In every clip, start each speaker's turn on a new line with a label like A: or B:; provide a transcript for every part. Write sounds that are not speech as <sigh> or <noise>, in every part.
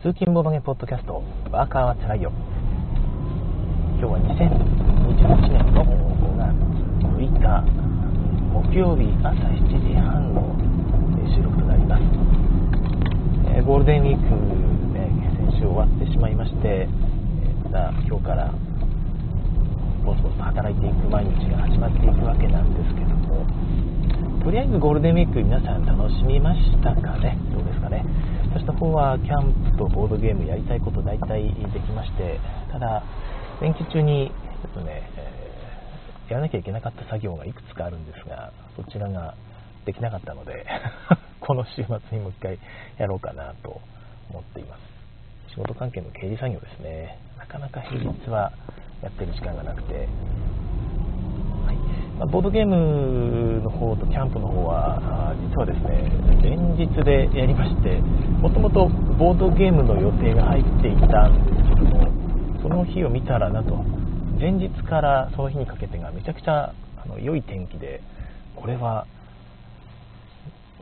A: 通勤ボードゲポッドキャスト、ワーカーはつらいよ。今日は2021年の5月6日、木曜日朝7時半の収録となります。えーゴールデンウィーク、ね、先週終わってしまいまして、えーまた今日からボツボツと働いていく毎日が始まっていくわけなんですけども、とりあえずゴールデンウィーク皆さん楽しみましたかね？どうですかね？私の方はキャンプとボードゲームやりたいこと大体できまして、ただ、連休中に、えっとね、えーやらなきゃいけなかった作業がいくつかあるんですが、そちらができなかったので、<laughs> この週末にもう一回やろうかなと思っています。仕事関係の経理作業ですね。なかなか平日はやってる時間がなくて、まボードゲームの方とキャンプの方は、実はですね、連日でやりまして、もともとボードゲームの予定が入っていたんですけども、その日を見たらなと、前日からその日にかけてがめちゃくちゃあの良い天気で、これは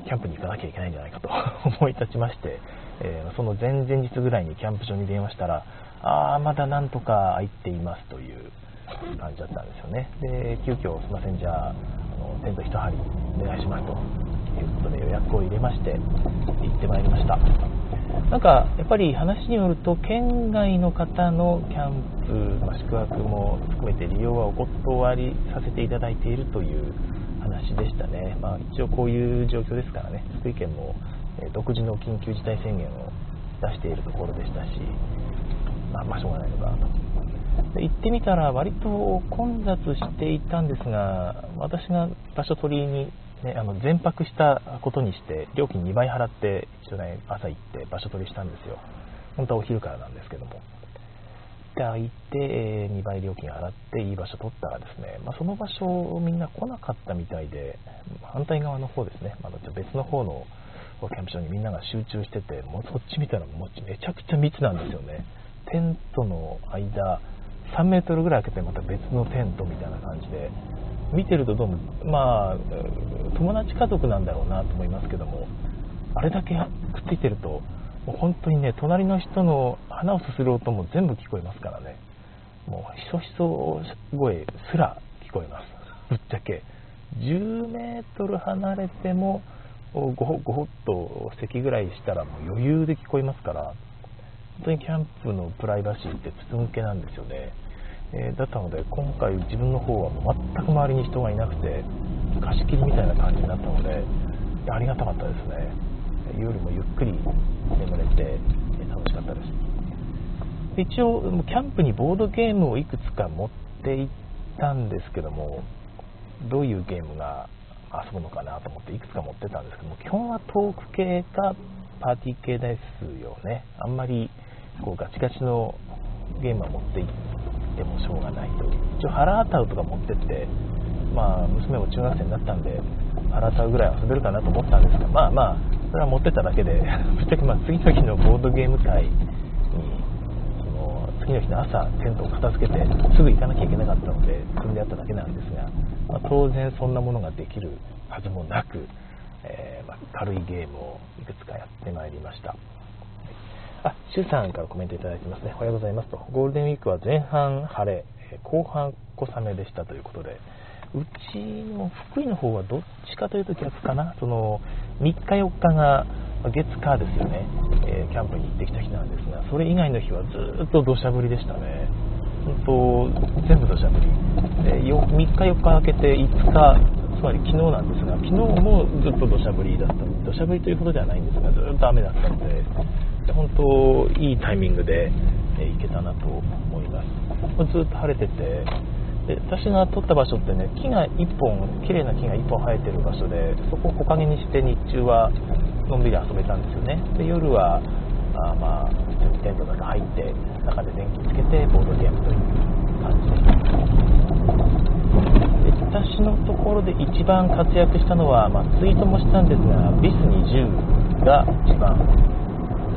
A: キャンプに行かなきゃいけないんじゃないかと <laughs> 思い立ちまして、えーその前々日ぐらいにキャンプ場に電話したら、あー、まだなんとか空いていますという感じだったんですよね。で、急遽すいません、じゃあ、あのテント一張りお願いしますということで予約を入れまして、行ってまいりました。なんか、やっぱり話によると、県外の方のキャンプ、まあ宿泊も含めて利用はお断りさせていただいているという話でしたね。まあ、一応こういう状況ですからね、福井県も独自の緊急事態宣言を出しているところでしたし、まあ、まあしょうがないのか。行ってみたら割と混雑していたんですが、私が場所取りに、ね、あの全泊したことにして、料金2倍払って、一応ね、朝行って場所取りしたんですよ。本当はお昼からなんですけども。で、行って、え2倍料金払っていい場所取ったらですね、まあ、その場所をみんな来なかったみたいで、反対側の方ですね、まあ、別の方のキャンプ場にみんなが集中してて、もうそっち見たらもうめちゃくちゃ密なんですよね。テントの間、3メートルぐらい開けてまた別のテントみたいな感じで、見てるとどうも、まあ、友達家族なんだろうなと思いますけども、あれだけくっついてると、もう本当にね、隣の人の花をすする音も全部聞こえますからね、もうひそひそ声すら聞こえます。ぶっちゃけ。10メートル離れても、ごほごほっと席ぐらいしたらもう余裕で聞こえますから、本当にキャンプのプライバシーって筒抜けなんですよね。えーだったので、今回自分の方はもう全く周りに人がいなくて、貸し切りみたいな感じになったので、ありがたかったですね。夜もゆっくり眠れて、楽しかったです。一応、キャンプにボードゲームをいくつか持って行ったんですけども、どういうゲームが遊ぶのかなと思っていくつか持ってたんですけども、基本はトーク系かパーティー系ですよね。あんまりこうガチガチのゲームは持って行ってもしょうがないと。一応ハラータウとか持ってって、まあ娘も中学生になったんで、ハラータウぐらい遊べるかなと思ったんですが、まあまあ、それは持ってただけで、<laughs> ぶっちゃけまあ次の日のボードゲーム会にその次の日の朝テントを片付けてすぐ行かなきゃいけなかったので積んであっただけなんですが、まあ当然そんなものができるはずもなく、えーまあ軽いゲームをいくつかやってまいりましたあ、シュさんからコメントいただいてますね。おはようございますと。ゴールデンウィークは前半晴れ、後半小雨でしたということで、うちの福井の方はどっちかというと逆かな。その3日4日が月火ですよね、えキャンプに行ってきた日なんですが、それ以外の日はずっと土砂降りでしたね。本当、全部土砂降り。でよ3日4日空けて5日、つまり昨日なんですが、昨日もずっと土砂降りだった土砂降りというほどではないんですが、ずっと雨だったので、本当、いいタイミングで、え行けたなと思います。ずっと晴れてて、で私が撮った場所ってね、木が1本、綺麗な木が1本生えてる場所で、そこを木陰にして日中はのんびり遊べたんですよね。で夜は、あまあ、普通にテントの中入って、中で電気つけてボードゲームという感じでした。で私のところで一番活躍したのは、まあ、ツイートもしたんですが、ビス20が一番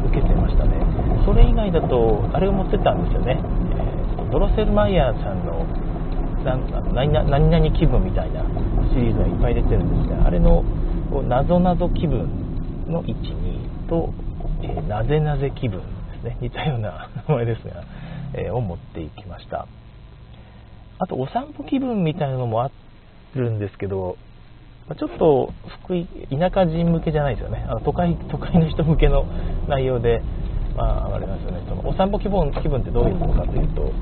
A: 受けてましたね。それ以外だと、あれを持ってたんですよね。えードロセルマイヤーさんの何々気分みたいなシリーズがいっぱい出てるんですが、あれのなぞなぞ気分の1、2と、えーなぜなぜ気分ですですね似たような <laughs> 名前ですが、えー、を持っていきましたあとお散歩気分みたいなのもあるんですけどまちょっと福井田舎人向けじゃないですよねあの都会都会の人向けの内容で、まあ、あれなんですよねそのお散歩気分気分ってどういうものかというと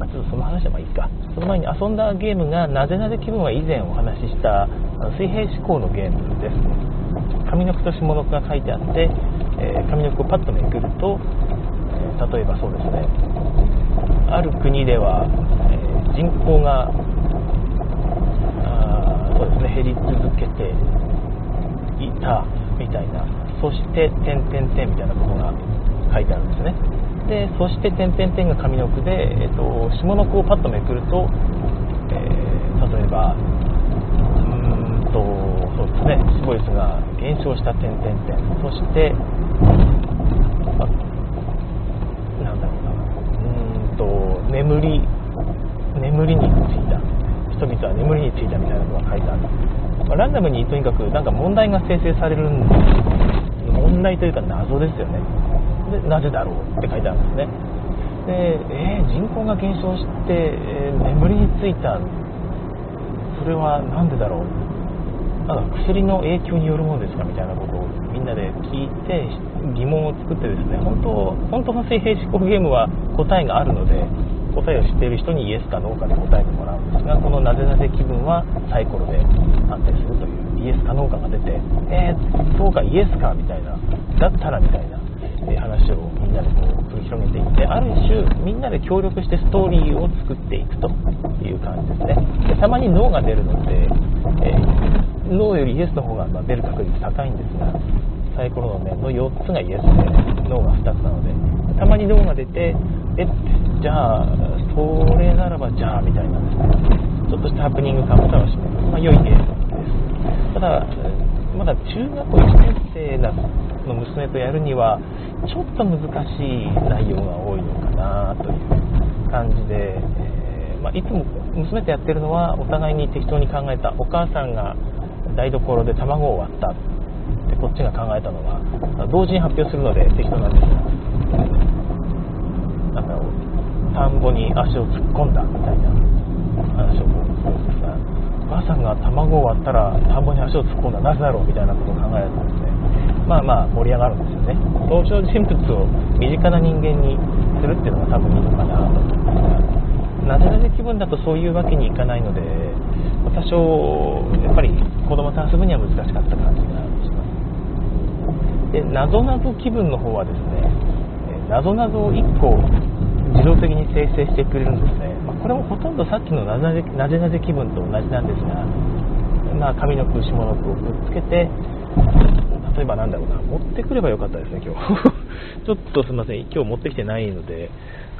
A: まあ、ちょっとその話はまあいいか。その前に遊んだゲームが、なぜなぜ気分は以前お話ししたあの水平思考のゲームです。上の句と下の句が書いてあって、えー、上の句をパッとめくると、えー、例えばそうですね、ある国では、えー、人口がそうですね減り続けていたみたいな、そして、点々点みたいなことが書いてあるんですね。でそして点々点が上の句で、えーと、下の句をパッとめくると、えー、例えばうんとそうですね死亡率が減少した点々点そして、まなんだろうなうんと眠り眠りについた人々は眠りについたみたいなのが書いてある、まあ、ランダムにとにかくなんか問題が生成されるんです問題というか謎ですよね。でなぜだろうって書いてあるんですね。で、えー、人口が減少して、えー、眠りについた。それは何でだろう。なんか薬の影響によるものですかみたいなことをみんなで聞いて疑問を作ってですね本当本当の水平思考ゲームは答えがあるので答えを知っている人にイエスかノーかで答えてもらうんですがこのなぜなぜ気分はサイコロで判定するというイエスかノーかが出てえー、そうかイエスかみたいなだったらみたいなえ話をみんなでこう繰り広げていってある種みんなで協力してストーリーを作っていくという感じですね。でたまにノーが出るので、えー、ノーよりイエスの方がま出る確率高いんですがサイコロの面の4つがイエスでノーが2つなのでたまにノーが出てえじゃあそれならばじゃあみたいなちょっとしたハプニング感も楽しめます、まあ、良いゲームです。ただまだ中学校1年生の娘とやるにはちょっと難しい内容が多いのかなという感じで、えー、まあ、いつも娘とやってるのはお互いに適当に考えたお母さんが台所で卵を割ったでこっちが考えたのが同時に発表するので適当なんですがなんか田んぼに足を突っ込んだみたいな話をするんですがお母さんが卵を割ったら田んぼに足を突っ込んだなぜだろうみたいなことを考えるとですねまあまあ盛り上がるんですよね登場人物を身近な人間にするっていうのが多分いいのかなと思うんですがなぜなぜ気分だとそういうわけにいかないので多少やっぱり子供と遊ぶには難しかった感じがしますでなぞなぞ気分の方はですねなぞなぞを1個自動的に生成してくれるんですね、まあ、これもほとんどさっきのなぜなぜなぜ気分と同じなんですが、まあ、上の句下の句をくっつけて例えばなんだろうな、持ってくればよかったですね、今日。<laughs> ちょっとすみません、今日持ってきてないので、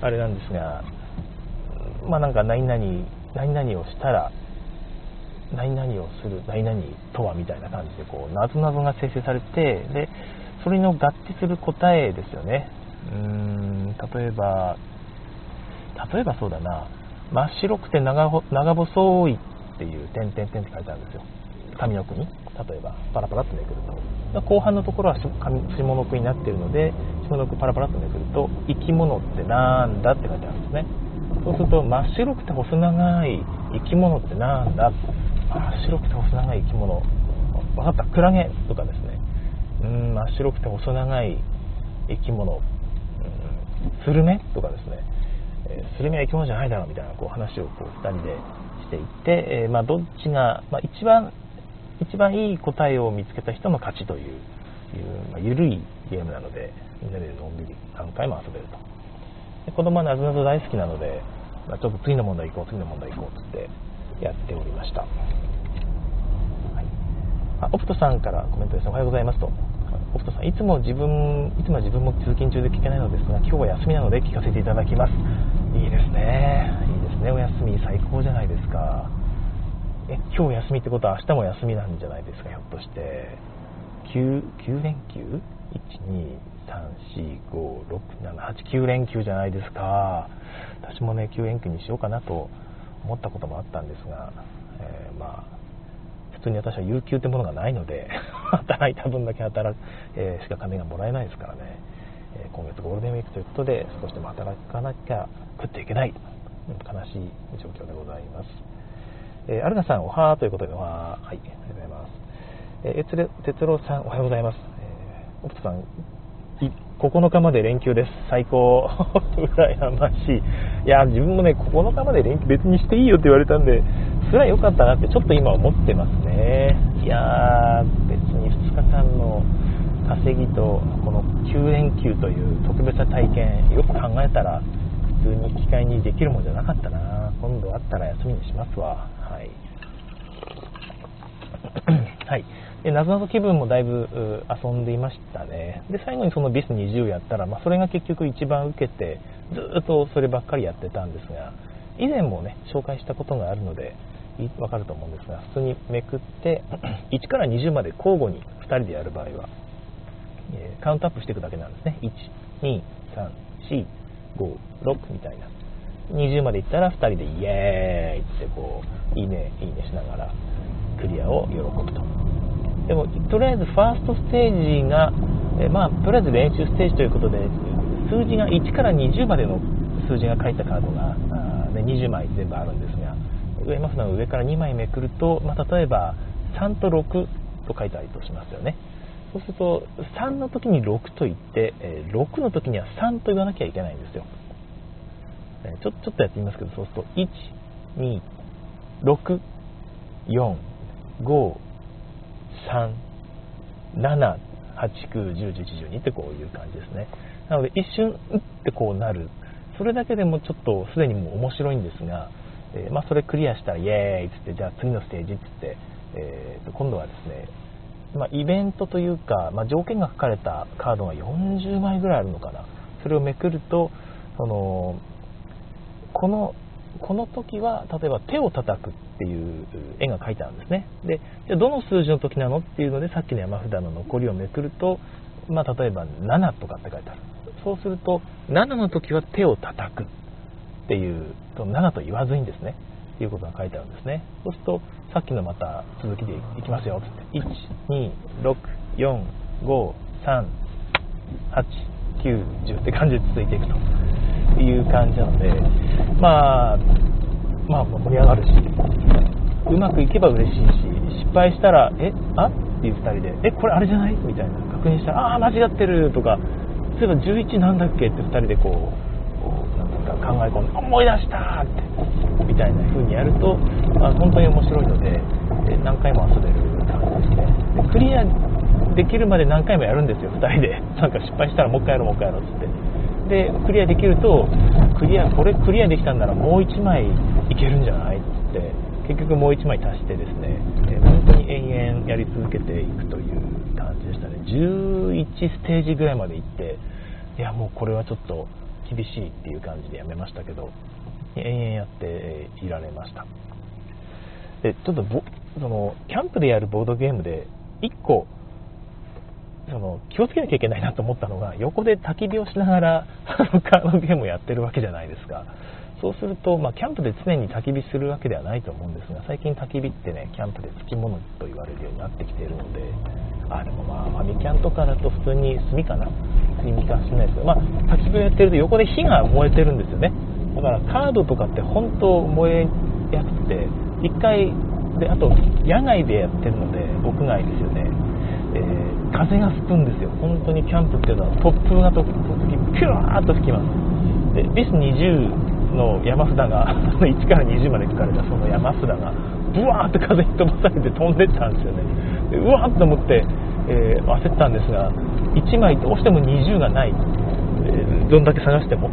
A: あれなんですが、まあなんか何々、何々をしたら、何々をする、何々とはみたいな感じで、こう、なぞなぞが生成されて、で、それの合致する答えですよね。うーん、例えば、例えばそうだな、真っ白くて長長細いっていう点々点って書いてあるんですよ。上の句に。例えばパラパラっとめくると。後半のところは下の句になってるので下の句パラパラっとめくると生き物ってなんだって書いてあるんですね。そうすると真っ白くて細長い生き物ってなんだ？真っ白くて細長い生き物。分かった？クラゲとかですね。うん真っ白くて細長い生き物。スルメとかですね、えー、スルメは生き物じゃないだろうみたいなこう話をこう2人でしていって、えー、まあ、どっちが、まあ、一番一番いい答えを見つけた人の勝ちという、いうまあ、緩いゲームなので、みんなでのんびり何回も遊べると。で子供はなぞなぞ大好きなので、まあ、ちょっと次の問題行こう、次の問題行こうっつってやっておりました。はい、あオプトさんからコメントです、おはようございますと。オプトさん、いつも自分、いつも自分も通勤中で聞けないのですが、今日は休みなので聞かせていただきます。いいですね。いいですね、お休み最高じゃないですか。え今日休みってことは明日も休みなんじゃないですかひょっとして 9, 9連休 ?123456789 連休じゃないですか私もね9連休にしようかなと思ったこともあったんですが、えー、まあ普通に私は有給ってものがないので <laughs> 働いた分だけ働く、えー、しか金がもらえないですからね、えー、今月ゴールデンウィークということで少しでも働かなきゃ食っていけない。悲しい状況でございます、えー、アルナさんおはーということでおはー。はいありがとうございます、えー、えつれ哲郎さんおはようございます、えー、奥さん9日まで連休です。最高。<laughs> 羨ましい。いや、自分もね、9日まで連休別にしていいよって言われたんで、それは良かったなってちょっと今思ってますね。いやー、別に2日間の稼ぎと、この9連休という特別な体験、よく考えたら、普通に機会にできるもんじゃなかったな。今度あったら休みにしますわ。はい。<clears throat> はい。で、なぞなぞ気分もだいぶ遊んでいましたね。で、最後にそのビス20やったら、まあ、それが結局一番受けて、ずっとそればっかりやってたんですが、以前もね、紹介したことがあるので、わかると思うんですが、普通にめくって、<clears throat> 1から20まで交互に2人でやる場合は、え、カウントアップしていくだけなんですね。1、2、3、4、5、6みたいな。20までいったら2人でイエーイってこう、いいね、いいねしながらクリアを喜ぶと。でもとりあえずファーストステージが、えまあ、とりあえず練習ステージということで数字が1から20までの数字が書いたカードがあ、ね、20枚全部あるんですが上マフの上から2枚めくると、まあ、例えば3と6と書いてありとしますよね。そうすると3の時に6と言って、え6の時には3と言わなきゃいけないんですよ。ちょちょっとやってみますけどそうすると1 2 6 4 5 3、7、8、9、10、11、12ってこういう感じですね。なので一瞬、うってこうなる。それだけでもちょっとすでにもう面白いんですが、えー、まあ、それクリアしたらイエーイっつって、じゃあ次のステージっつって、えー、と今度はですね、まあ、イベントというか、まあ、条件が書かれたカードが40枚ぐらいあるのかな。それをめくると、その、このこの時は例えば手を叩くっていう絵が描いてあるんですねでじゃどの数字の時なのっていうのでさっきの山札の残りをめくると、まあ、例えば7とかって書いてあるそうすると7の時は手を叩くっていう7と言わずにですねっていうことが書いてあるんですねそうするとさっきのまた続きでいきますよって12。6。4。5。3。8。9。10って感じで続いていくという感じなので、まあ、まあ、盛り上がるし、うまくいけば嬉しいし、失敗したら、え、あ？っていう2人で、え、これあれじゃない？みたいな、確認したら、ああ、間違ってるとか、そういえば11なんだっけ？って2人でこう、なんですか、考え込んで、思い出したって、みたいな風にやると、まあ、本当に面白いので、何回も遊べる感じですね。でクリアできるまで何回もやるんですよ、2人で。なんか失敗したらもう一回やろう、もう一回やろうっつって。でクリアできるとクリアこれクリアできたんならもう1枚いけるんじゃないって。結局もう1枚足してですね、え本当に延々やり続けていくという感じでしたね。11ステージぐらいまで行っていやもうこれはちょっと厳しいっていう感じでやめましたけど延々やっていられました。でちょっとそのキャンプでやるボードゲームで1個その気をつけなきゃいけないなと思ったのが横で焚き火をしながら <laughs> カードゲームをやってるわけじゃないですか。そうすると、まあ、キャンプで常に焚き火するわけではないと思うんですが最近焚き火ってねキャンプでつきものと言われるようになってきているのであでもまあファミキャンとかだと普通に炭かな。炭かしないですけど、まあ、焚き火をやってると横で火が燃えてるんですよね。だからカードとかって本当燃えやすくて1回であと野外でやってるので屋外ですよね、風が吹くんですよ、本当にキャンプっていうのは突風が時々ピュワーッと吹きます。で、ビス20の山札が <laughs> 1から20まで書かれたその山札がブワーッと風に飛ばされて飛んでったんですよね。でうわーっと思って、えー、焦ったんですが、1枚どうしても20がない、えー、どんだけ探しても。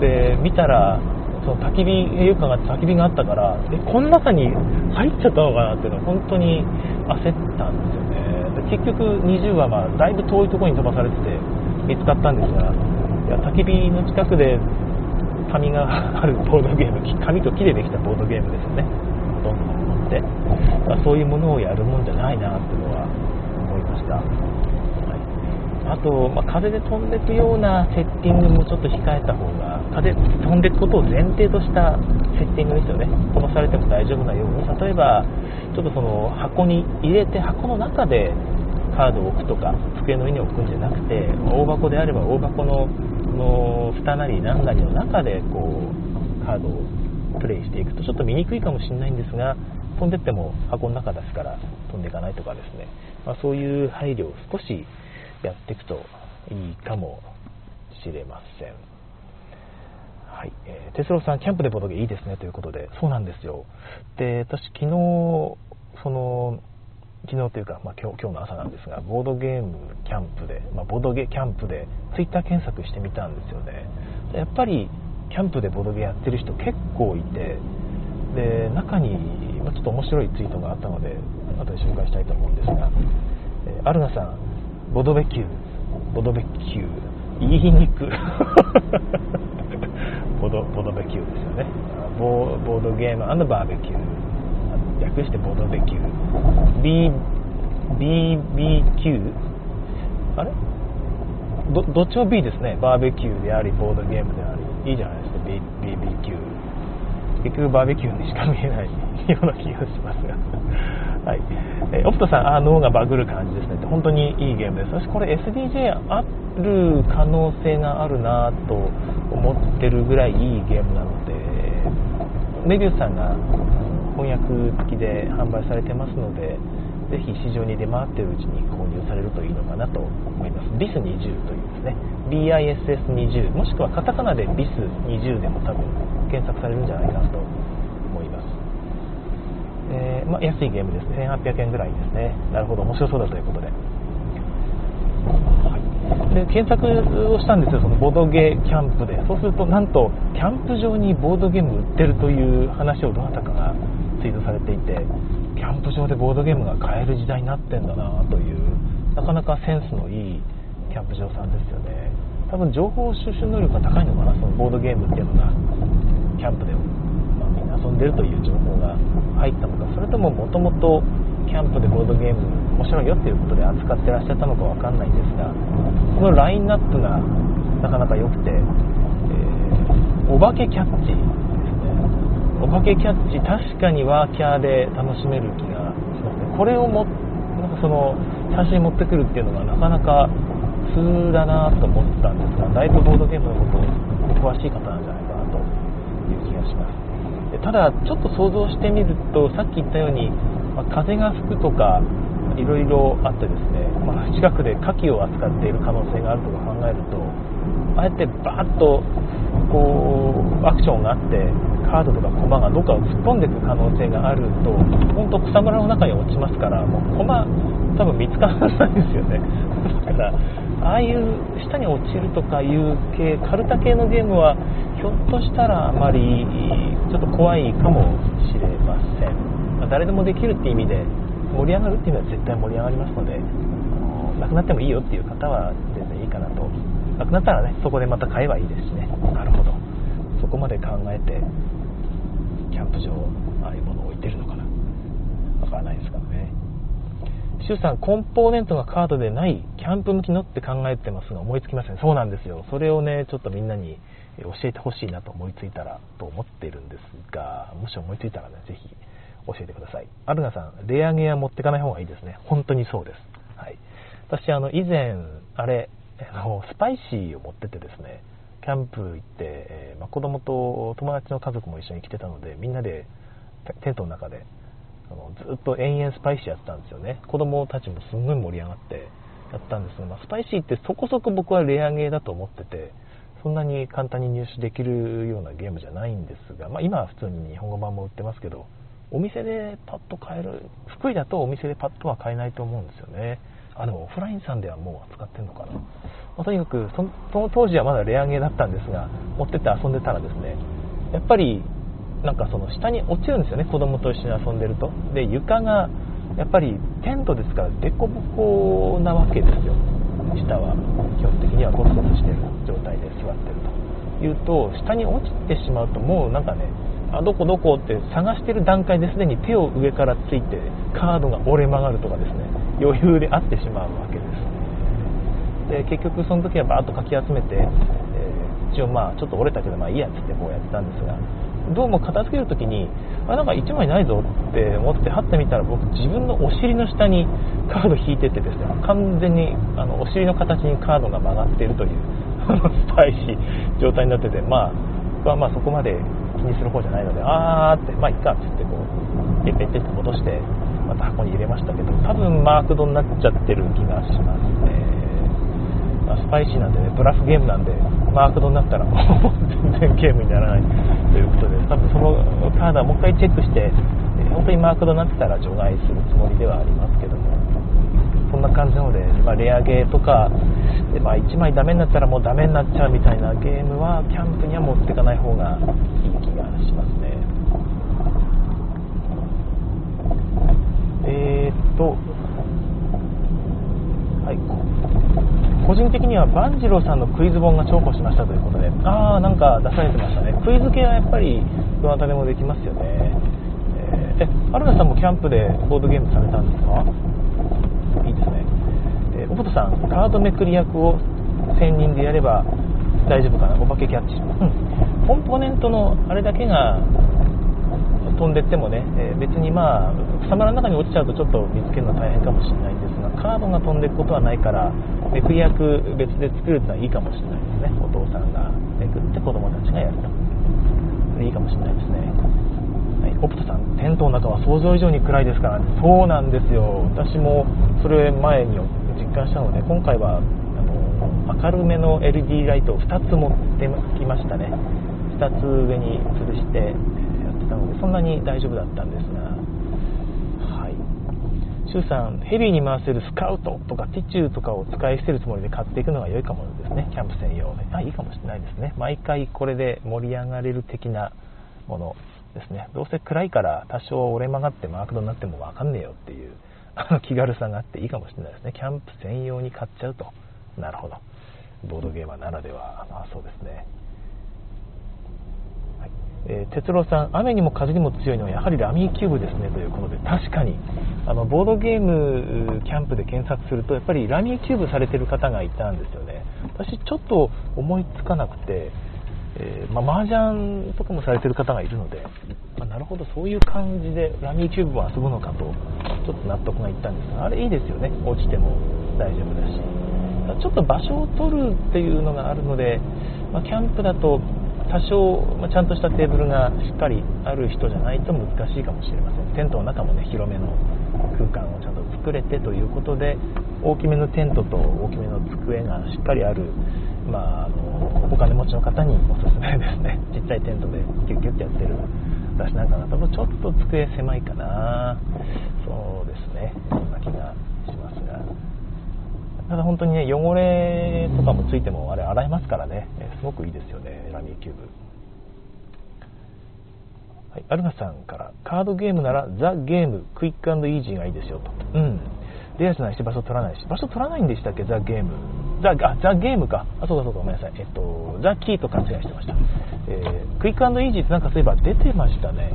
A: で、見たら、その焚き火、栄養価が焚き火があったから、え、この中に入っちゃったのかなっていうのは本当に焦ったんですよ。結局20はまだいぶ遠いところに飛ばされてて見つかったんですがいや焚き火の近くで紙があるボードゲーム紙と木でできたボードゲームですよね。ほとんどのものって、まあ、そういうものをやるもんじゃないなっていうのは思いました、はい、あと、まあ、風で飛んでくようなセッティングもちょっと控えた方が風飛んでいくことを前提としたセッティングですよね。飛ばされても大丈夫なように。例えばちょっとその箱に入れて箱の中でカードを置くとか机の上に置くんじゃなくて大箱であれば大箱のの蓋なり何なりの中でこうカードをプレイしていくとちょっと見にくいかもしれないんですが飛んでっても箱の中ですから飛んでいかないとかですね、まあ、そういう配慮を少しやっていくといいかもしれません。はい、えー、哲郎さん、キャンプでボドゲいいですねということで、そうなんですよ。で、私、昨日、その、昨日というか、まあ、今日今日の朝なんですが、ボードゲームキャンプで、まあ、ボードゲキャンプで、ツイッター検索してみたんですよね。やっぱり、キャンプでボードゲやってる人結構いて、で、中に、まあ、ちょっと面白いツイートがあったので、後で紹介したいと思うんですが、えー、アルナさん、ボドベキュー、ボドベキュー、言いにくボドボドベキューですよね。ボボードゲームバーベキュー。略してボドベキュー。B BBQ あれ？どどっちも B ですね。バーベキューでありボードゲームであり。いいじゃないですか。B BBQ 結局バーベキューにしか見えない <laughs> ような気がしますが。はい、えオプトさん、あ脳がバグる感じですね。って本当にいいゲームです。私これ SDJ ある可能性があるなと思ってるぐらいいいゲームなので、メビウスさんが翻訳付きで販売されてますので、ぜひ市場に出回っているうちに購入されるといいのかなと思います。BIS20 というですね、BISS20 もしくはカタカナで BIS20 でも多分検索されるんじゃないかなとえー、まあ、安いゲームですね。1800円ぐらいですね。なるほど面白そうだということで,、で検索をしたんですよ。そのボードゲーキャンプで。そうするとなんとキャンプ場にボードゲーム売ってるという話をどなたかがツイートされていてキャンプ場でボードゲームが買える時代になってんだなというなかなかセンスのいいキャンプ場さんですよね。多分情報収集能力が高いのかなそのボードゲームっていうのがキャンプでまみんな遊んでるという情報が入ったのか。それとももともとキャンプでボードゲーム面白いよっていうことで扱ってらっしゃったのか分かんないんですがこのラインナップがなかなか良くて、えー、お化けキャッチお化けキャッチ確かにワーキャーで楽しめる気がしますね。これをもなんかその写真持ってくるっていうのがなかなか普通だなと思ったんですがだいぶボードゲームのことを詳しい方なんじゃないかなという気がします。ただちょっと想像してみるとさっき言ったように、まあ、風が吹くとかいろいろあってですね、まあ、近くで牡蠣を扱っている可能性があるとか考えるとああやってバーッとこうアクションがあってカードとか駒がどっかを突っ込んでいく可能性があると本当草むらの中に落ちますからもう駒多分見つからないですよね。<laughs> だからああいう下に落ちるとかいう系カルタ系のゲームはひょっとしたらあまりちょっと怖いかもしれません、まあ、誰でもできるって意味で盛り上がるっていうのは絶対盛り上がりますのでなくなってもいいよっていう方は全然いいかなと。なくなったらねそこでまた買えばいいですしね。なるほど。そこまで考えてキャンプ場ああいうものを置いてるのかな。わからないですからね。周さんコンポーネントがカードでないキャンプ向きのって考えてますが思いつきません。そうなんですよ。それをねちょっとみんなに教えてほしいなと思いついたらと思っているんですがもし思いついたらねぜひ教えてください。アルナさんレアゲーは持ってかない方がいいですね。本当にそうです、はい、私あの以前あれあのスパイシーを持っててですねキャンプ行って、えーまあ、子供と友達の家族も一緒に来てたのでみんなでテントの中であのずっと延々スパイシーやってたんですよね。子供たちもすんごい盛り上がってやったんですが、まあ、スパイシーってそこそこ僕はレアゲーだと思っててそんなに簡単に入手できるようなゲームじゃないんですが、まあ、今は普通に日本語版も売ってますけどお店でパッと買える福井だとお店でパッとは買えないと思うんですよね。あでもオフラインさんではもう扱ってるのかな、まあ、とにかくその当時はまだレアゲーだったんですが持ってって遊んでたらですねやっぱりなんかその下に落ちるんですよね子供と一緒に遊んでると。で床がやっぱりテントですから凸凹なわけですよ。下は基本的にはゴツゴツしてる状態で座ってると。いうと下に落ちてしまうともうなんかねあどこどこって探してる段階ですでに手を上からついてカードが折れ曲がるとかですね余裕であってしまうわけです。で結局その時はバーッとかき集めて、えー、一応まあちょっと折れたけどまあいいやっつってこうやってたんですがどうも片付ける時にあなんか1枚ないぞって思って貼ってみたら僕自分のお尻の下にカード引いててですね完全にあのお尻の形にカードが曲がっているというスパイシー状態になっててまあ僕はまあそこまで気にする方じゃないのであーってまあいっかっつってこうペッペッペって戻してまた箱に入れましたけど多分マークドになっちゃってる気がしますね、まあ、スパイシーなんでねブラフゲームなんでマークドになったらもう全然ゲームにならない。ということで多分そのカードはもう一回チェックして本当にマークドになってたら除外するつもりではありますけども。そんな感じなので、まあ、レアゲーとかで、まあ、1枚ダメになったらもうダメになっちゃうみたいなゲームはキャンプには持っていかない方がいい気がしますねえー、っとはい個人的には万次郎さんのクイズ本が重宝しましたということで。ああなんか出されてましたね。クイズ系はやっぱりどなたでもできますよね。えー、えアルナさんもキャンプでボードゲームされたんですか？いいですね、えー、おぼとさんカードめくり役を1000人でやれば大丈夫かな？お化けキャッチ、うん、コンポーネントのあれだけが飛んでってもね、えー、別にまあ草むらの中に落ちちゃうとちょっと見つけるのは大変かもしれないんですがカードが飛んでいくことはないからめくり役別で作るってのはいいかもしれないですね。お父さんがめくって子供たちがやると。いいかもしれないですね。はい、オプトさん、テントの中は想像以上に暗いですから、ね、そうなんですよ、私もそれ前に実感したので、今回はあの明るめの LED ライトを2つ持ってきましたね、2つ上に吊るしてってたので、そんなに大丈夫だったんですが、はい、シュウさん、ヘビーに回せるスカウトとかティチューとかを使い捨てるつもりで買っていくのが良いかもですね、キャンプ専用で、あいいかもしれないですね、毎回これで盛り上がれる的なもの。ですね。どうせ暗いから多少折れ曲がってマークドになっても分かんねえよっていうあの <laughs> 気軽さがあっていいかもしれないですね。キャンプ専用に買っちゃうと。なるほど。ボードゲーマーならではあそうですね。えー、哲郎さん、雨にも風にも強いのはやはりラミーキューブですねということで、確かにあのボードゲームキャンプで検索すると、やっぱりラミーキューブされてる方がいたんですよね。私、ちょっと思いつかなくて、えー、まあ、麻雀とかもされてる方がいるので、まあ、なるほどそういう感じでラミーキューブを遊ぶのかとちょっと納得がいったんですがあれいいですよね落ちても大丈夫だしちょっと場所を取るっていうのがあるので、まあ、キャンプだと多少、ま、ちゃんとしたテーブルがしっかりある人じゃないと難しいかもしれません。テントの中もね広めの空間をちゃんと作れてということで大きめのテントと大きめの机がしっかりあるまあ、あのお金持ちの方におすすめですね。<laughs> ちっちゃいテントでキュッキュッてやってる私なんかだとちょっと机狭いかな。そうですね。そんな気がただ本当にね汚れとかもついてもあれ洗えますからね。すごくいいですよねラミーキューブ。はい、アルナさんからカードゲームならザ・ゲームクイックイージーがいいですよと。うん。レアじゃないし場所取らないし。場所取らないんでしたっけザ・ゲーム。ザあザ・ゲームか。あそうかそうかごめんなさい。えっとザ・キーと勘違いしてました、えー、クイックイージーってなんかそういえば出てましたね。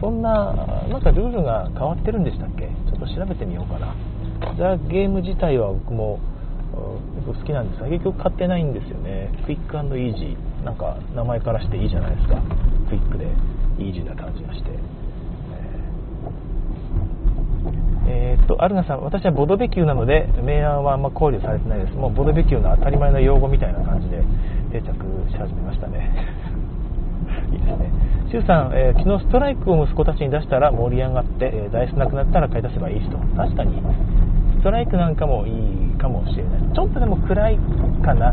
A: そんななんかルールが変わってるんでしたっけ？ちょっと調べてみようかな。ザ・ゲーム自体は僕も結構好きなんですが結局買ってないんですよね。クイックイージー。なんか名前からしていいじゃないですか。クイックで。イージーな感じがして。えー、っとアルナさん、私はボドベキューなので明暗はあんま考慮されてないです、もうボドベキューの当たり前の用語みたいな感じで定着し始めましたね。<laughs> いいですね。シュウさん、えー、昨日ストライクを息子たちに出したら盛り上がって、えー、ダイスなくなったら買い出せばいいしと。確かに、ストライクなんかもいいかもしれない。ちょっとでも暗いかな。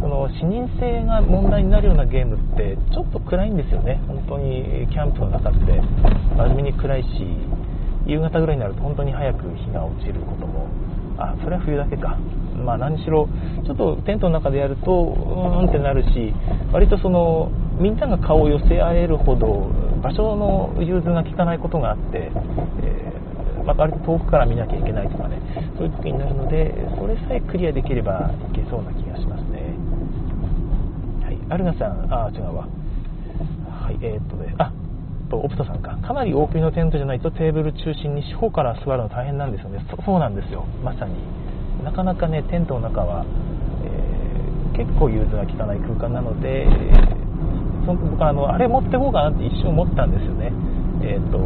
A: その視認性が問題になるようなゲームってちょっと暗いんですよね。本当にキャンプの中って真面目に暗いし、夕方ぐらいになると本当に早く日が落ちることもあそれは冬だけかまあ何しろちょっとテントの中でやるとうーんってなるし割とそのみんなが顔を寄せ合えるほど場所の融通が利かないことがあって、えー、ま、割と遠くから見なきゃいけないとかねそういう時になるのでそれさえクリアできればいけそうな気がしますね。はい。アルナさんあ違うわ。はいえー、っとねあとオプトさんか。かなり大きめのテントじゃないとテーブル中心に四方から座るの大変なんですよね。そうなんですよ。まさに。なかなかねテントの中は、えー、結構融通が利かない空間なので、えー、その僕あのあれ持ってこうかなって一瞬思ったんですよね。えっ、ー、と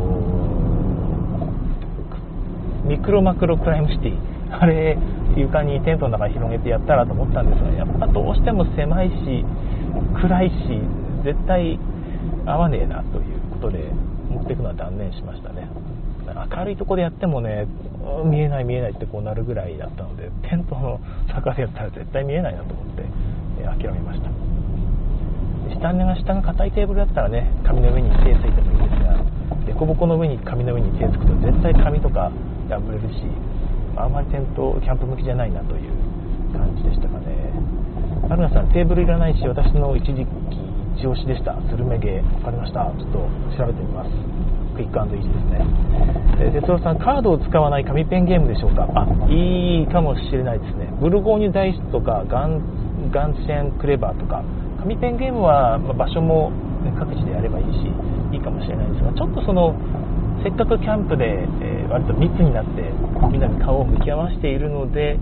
A: ミクロマクロクライムシティ。あれ床にテントの中広げてやったらと思ったんですがやっぱどうしても狭いし暗いし絶対合わねえなということで持っていくのは断念しましたね。明るいとこでやってもね見えない見えないってこうなるぐらいだったのでテントの坂でやったら絶対見えないなと思って、諦めました。下根が下が硬いテーブルだったらね紙の上に手ついてもいいんですが凸凹の上に紙の上に手つくと絶対紙とか破れるしあんまりテントキャンプ向きじゃないなという感じでしたかね。アルナさんテーブルいらないし私の一時期一押しでした。スルメゲー。分かりました。ちょっと調べてみます。クイックイージーですね、え哲郎さんカードを使わない紙ペンゲームでしょうか？あいいかもしれないですね。ブルゴーニュダイスとかガンガンシェンクレバーとか。紙ペンゲームは場所も各地でやればいいしいいかもしれないですがちょっとそのせっかくキャンプで、えー、割と密になってみんなに顔を向き合わせているので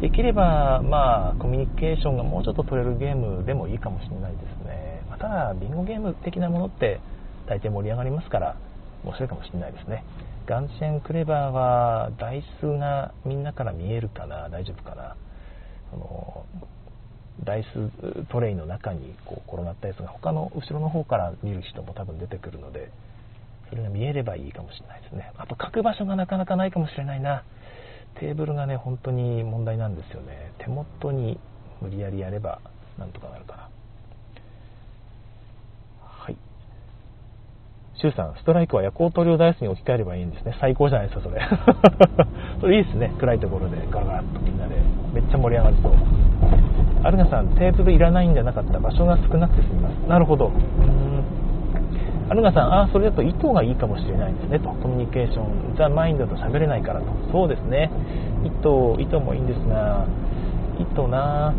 A: できれば、まあ、コミュニケーションがもうちょっと取れるゲームでもいいかもしれないですね、まあ、ただビンゴゲーム的なものって大抵盛り上がりますから面白いかもしれないですね。ガンシェンクレバーは台数がみんなから見えるかな大丈夫かな。そのダイストレイの中にこう転がったやつが他の後ろの方から見る人も多分出てくるのでそれが見えればいいかもしれないですね。あと書く場所がなかなかないかもしれないな。テーブルがね本当に問題なんですよね。手元に無理やりやればなんとかなるかなはい。シュウさんストライクは夜光塗料ダイスに置き換えればいいんですね。最高じゃないですかそれ。<laughs> それいいですね。暗いところでガラガラっとみんなで。めっちゃ盛り上がりそう。アルナさんテーブルいらないんじゃなかった。場所が少なくて済みます。なるほど。うんアルガさん、あ、それだと糸がいいかもしれないですねと、コミュニケーション、ザ・マインドと喋れないからと、そうですね、糸、糸もいいんですが、糸な、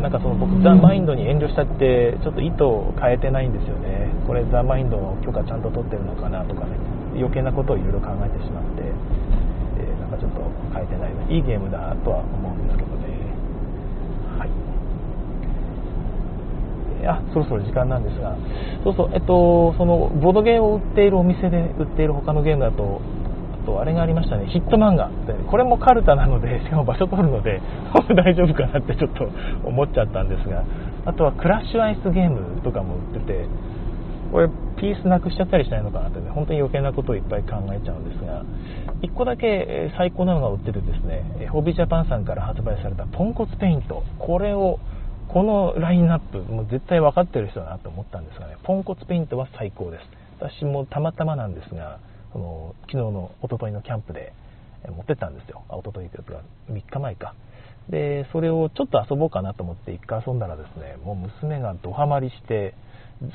A: なんかその僕、ザ・マインドに遠慮しちゃって、ちょっと糸を変えてないんですよね、これ、ザ・マインドの許可ちゃんと取ってるのかなとかね、余計なことをいろいろ考えてしまって、えー、なんかちょっと変えてない、いいゲームだとは思うんですけどあそろそろ時間なんですが、そうそう、えっと、そのボードゲームを売っているお店で売っている他のゲームだと、あとあれがありましたね、ヒット漫画これもカルタなので、<laughs> しかも場所取るので、大丈夫かなってちょっと思っちゃったんですが、あとはクラッシュアイスゲームとかも売ってて、これピースなくしちゃったりしないのかなってね、本当に余計なことをいっぱい考えちゃうんですが、1個だけ最高なのが売っててですね、ホビージャパンさんから発売されたポンコツペイント、これをこのラインナップ、もう絶対分かってる人だなと思ったんですがね、ポンコツペイントは最高です。私もたまたまなんですが、その昨日の一昨日のキャンプで持ってったんですよ。あ、一昨日というか3日前か。で、それをちょっと遊ぼうかなと思って1回遊んだらですね、もう娘がドハマりして、ず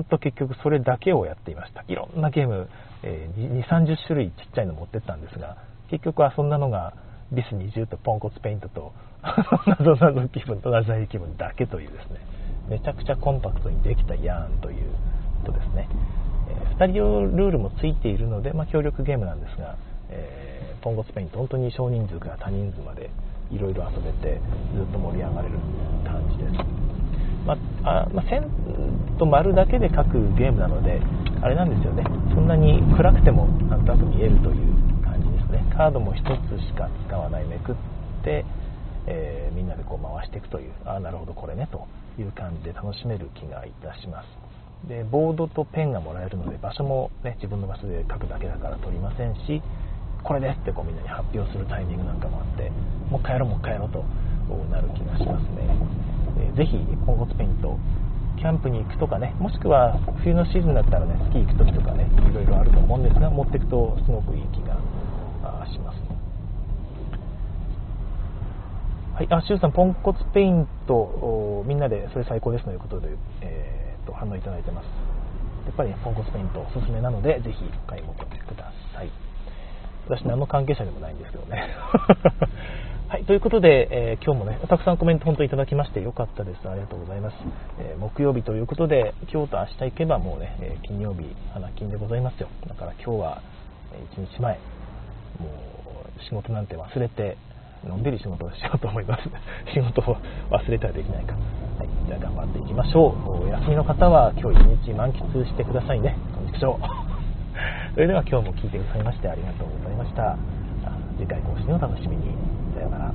A: っと結局それだけをやっていました。いろんなゲーム、えー、2、30種類ちっちゃいの持ってったんですが、結局遊んだのがビス20とポンコツペイントと <laughs> 謎謎気分と謎々気分だけというですね。めちゃくちゃコンパクトにできたやんというとですね、えー、2人用ルールもついているので、まあ、協力ゲームなんですが、えー、ポンコツペイント本当に少人数から多人数までいろいろ遊べてずっと盛り上がれる感じです。まあまあ、線と丸だけで書くゲームなのであれなんですよね。そんなに暗くてもなんとなく見えるというカードも1つしか使わないめくってえー、みんなでこう回していくというああなるほどこれねという感じで楽しめる気がいたします。でボードとペンがもらえるので場所も、ね、自分の場所で書くだけだから取りませんしこれですってこうみんなに発表するタイミングなんかもあってもう一回やろうもう一回やろうとなる気がしますね、えー、ぜひポンコツペイントキャンプに行くとかねもしくは冬のシーズンだったらねスキー行く時とかねいろいろあると思うんですが持っていくとすごくいい気がしますはい、あ、シュウさん、ポンコツペイント、みんなでそれ最高ですということで、えー、と反応いただいてます。やっぱり、ポンコツペイントおすすめなので、ぜひお買い求めください。私、何の関係者でもないんですけどね。<laughs> はい、ということで、えー、今日もね、たくさんコメント本当いただきましてよかったです。ありがとうございます。えー、木曜日ということで、今日と明日行けばもうね、え金曜日、花金でございますよ。だから今日は、え1日前、もう仕事なんて忘れて、のんびり仕事をしようと思います。<laughs> 仕事を忘れたらできないか。はい、じゃあ頑張っていきましょう。お休みの方は今日一日満喫してくださいね。こんにちは。<laughs> それでは今日も聞いてくださいましてありがとうございました。次回更新を楽しみにさようなら